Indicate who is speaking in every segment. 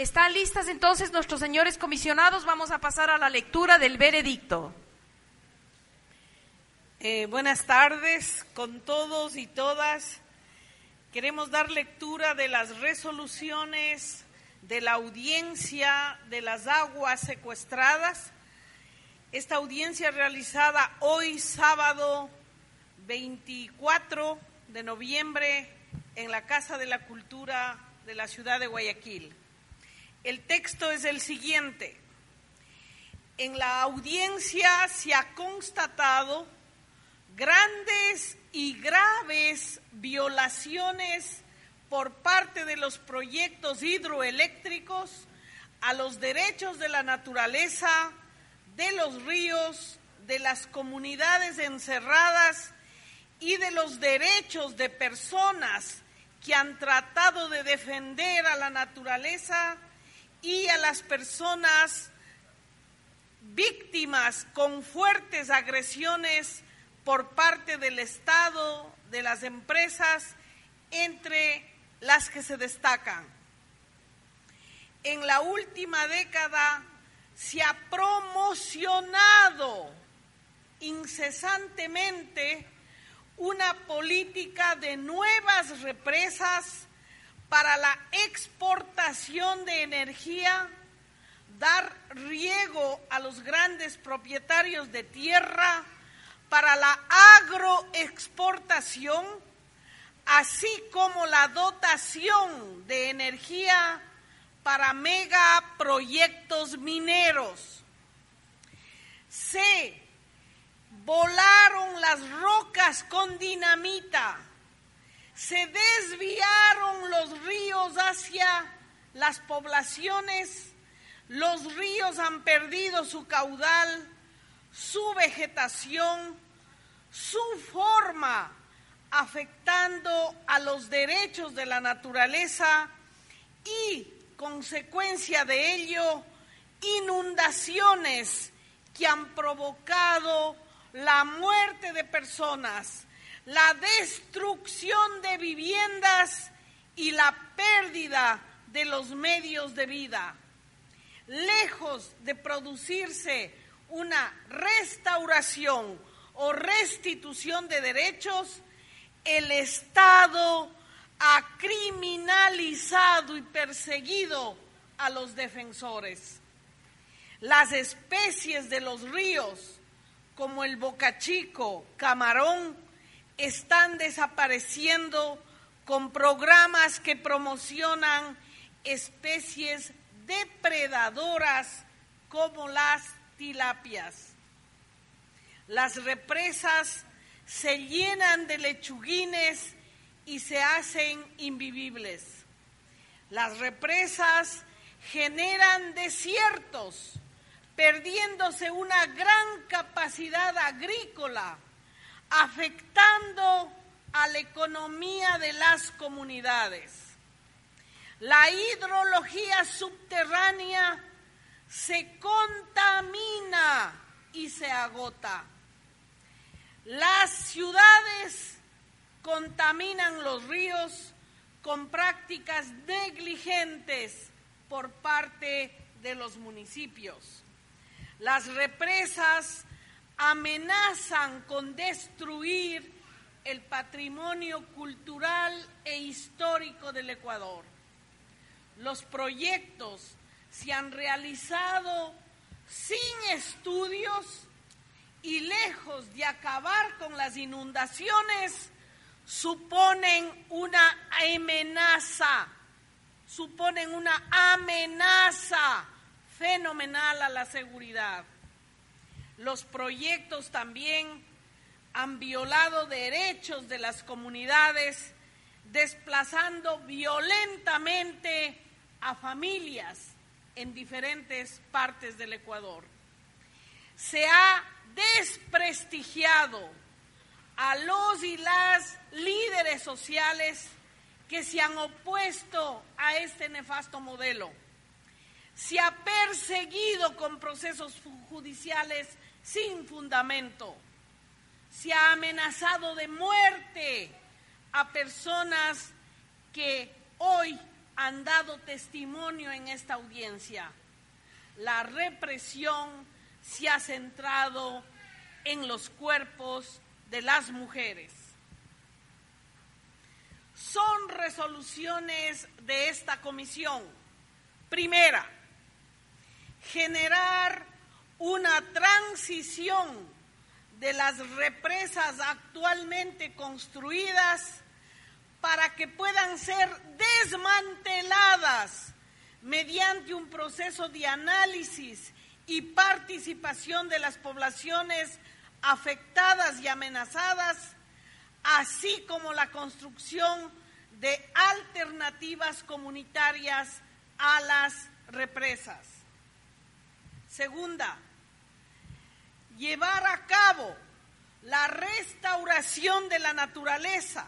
Speaker 1: ¿Están listas entonces nuestros señores comisionados? Vamos a pasar a la lectura del veredicto.
Speaker 2: Eh, buenas tardes con todos y todas. Queremos dar lectura de las resoluciones de la audiencia de las aguas secuestradas. Esta audiencia realizada hoy sábado 24 de noviembre en la Casa de la Cultura de la ciudad de Guayaquil. El texto es el siguiente. En la audiencia se ha constatado grandes y graves violaciones por parte de los proyectos hidroeléctricos a los derechos de la naturaleza, de los ríos, de las comunidades encerradas y de los derechos de personas que han tratado de defender a la naturaleza y a las personas víctimas con fuertes agresiones por parte del Estado, de las empresas, entre las que se destacan. En la última década se ha promocionado incesantemente una política de nuevas represas para la exportación de energía, dar riego a los grandes propietarios de tierra, para la agroexportación, así como la dotación de energía para megaproyectos mineros. Se volaron las rocas con dinamita se desviaron los ríos hacia las poblaciones, los ríos han perdido su caudal, su vegetación, su forma, afectando a los derechos de la naturaleza y, consecuencia de ello, inundaciones que han provocado la muerte de personas, la destrucción de viviendas y la pérdida de los medios de vida. Lejos de producirse una restauración o restitución de derechos, el Estado ha criminalizado y perseguido a los defensores. Las especies de los ríos, como el bocachico, camarón, están desapareciendo con programas que promocionan especies depredadoras como las tilapias. Las represas se llenan de lechuguines y se hacen invivibles. Las represas generan desiertos, perdiéndose una gran capacidad agrícola afectando a la economía de las comunidades. La hidrología subterránea se contamina y se agota. Las ciudades contaminan los ríos con prácticas negligentes por parte de los municipios. Las represas amenazan con destruir el patrimonio cultural e histórico del Ecuador. Los proyectos se han realizado sin estudios y lejos de acabar con las inundaciones, suponen una amenaza, suponen una amenaza fenomenal a la seguridad. Los proyectos también han violado derechos de las comunidades, desplazando violentamente a familias en diferentes partes del Ecuador. Se ha desprestigiado a los y las líderes sociales que se han opuesto a este nefasto modelo. Se ha perseguido con procesos judiciales sin fundamento. Se ha amenazado de muerte a personas que hoy han dado testimonio en esta audiencia. La represión se ha centrado en los cuerpos de las mujeres. Son resoluciones de esta comisión. Primera, generar una transición de las represas actualmente construidas para que puedan ser desmanteladas mediante un proceso de análisis y participación de las poblaciones afectadas y amenazadas, así como la construcción de alternativas comunitarias a las represas. Segunda, llevar a cabo la restauración de la naturaleza,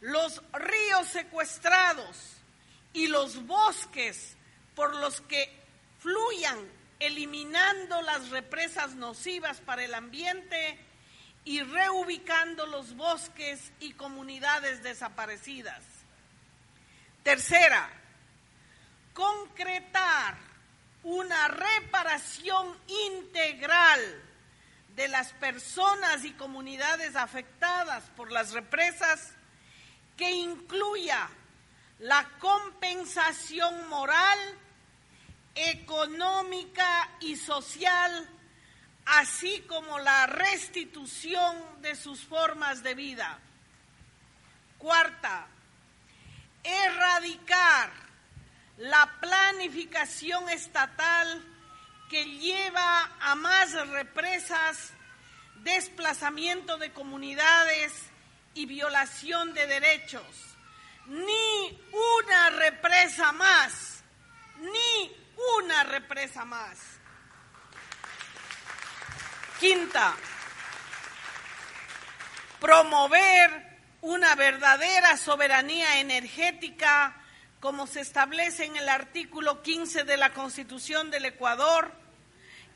Speaker 2: los ríos secuestrados y los bosques por los que fluyan eliminando las represas nocivas para el ambiente y reubicando los bosques y comunidades desaparecidas. Tercera, concretar una reparación integral de las personas y comunidades afectadas por las represas que incluya la compensación moral económica y social, así como la restitución de sus formas de vida. Cuarta, erradicar la planificación estatal que lleva a más represas, desplazamiento de comunidades y violación de derechos. Ni una represa más, ni una represa más. Quinta, promover una verdadera soberanía energética como se establece en el artículo 15 de la Constitución del Ecuador,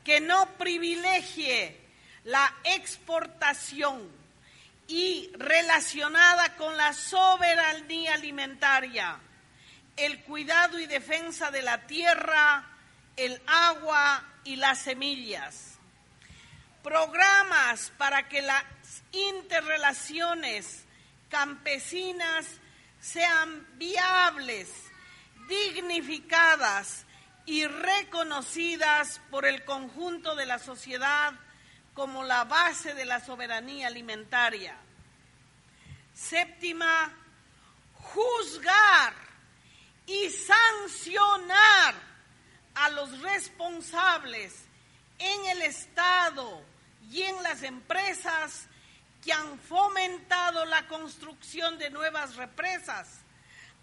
Speaker 2: que no privilegie la exportación y relacionada con la soberanía alimentaria el cuidado y defensa de la tierra, el agua y las semillas. Programas para que las interrelaciones campesinas sean viables, dignificadas y reconocidas por el conjunto de la sociedad como la base de la soberanía alimentaria. Séptima, juzgar y sancionar a los responsables en el Estado y en las empresas que han fomentado la construcción de nuevas represas,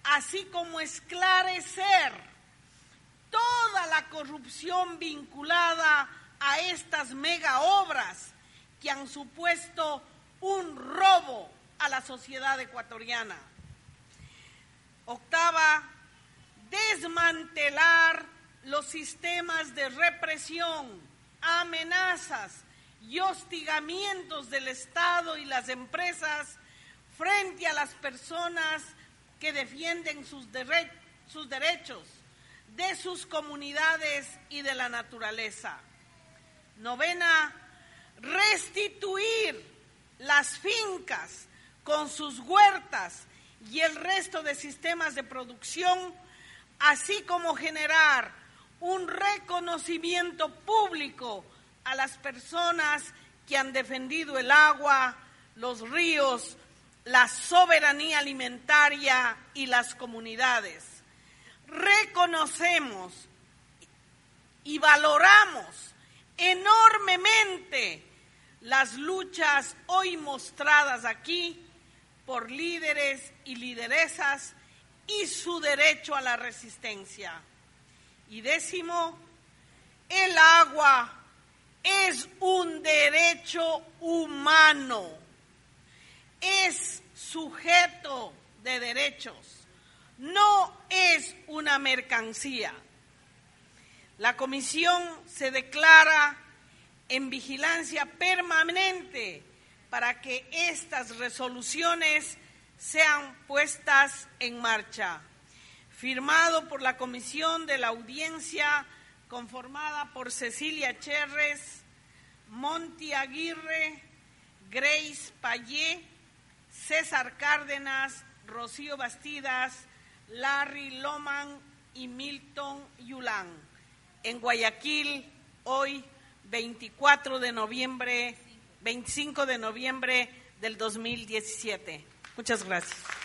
Speaker 2: así como esclarecer toda la corrupción vinculada a estas mega obras que han supuesto un robo a la sociedad ecuatoriana. Octava, desmantelar los sistemas de represión, amenazas y hostigamientos del Estado y las empresas frente a las personas que defienden sus, sus derechos, de sus comunidades y de la naturaleza. Novena, restituir las fincas con sus huertas y el resto de sistemas de producción así como generar un reconocimiento público a las personas que han defendido el agua, los ríos, la soberanía alimentaria y las comunidades. Reconocemos y valoramos enormemente las luchas hoy mostradas aquí por líderes y lideresas y su derecho a la resistencia. Y décimo, el agua es un derecho humano, es sujeto de derechos, no es una mercancía. La comisión se declara en vigilancia permanente para que estas resoluciones sean puestas en marcha. Firmado por la comisión de la audiencia conformada por Cecilia Cherres, Monti Aguirre, Grace Payé, César Cárdenas, Rocío Bastidas, Larry Loman y Milton Yulán. En Guayaquil, hoy 24 de noviembre, 25 de noviembre del 2017. Muchas gracias.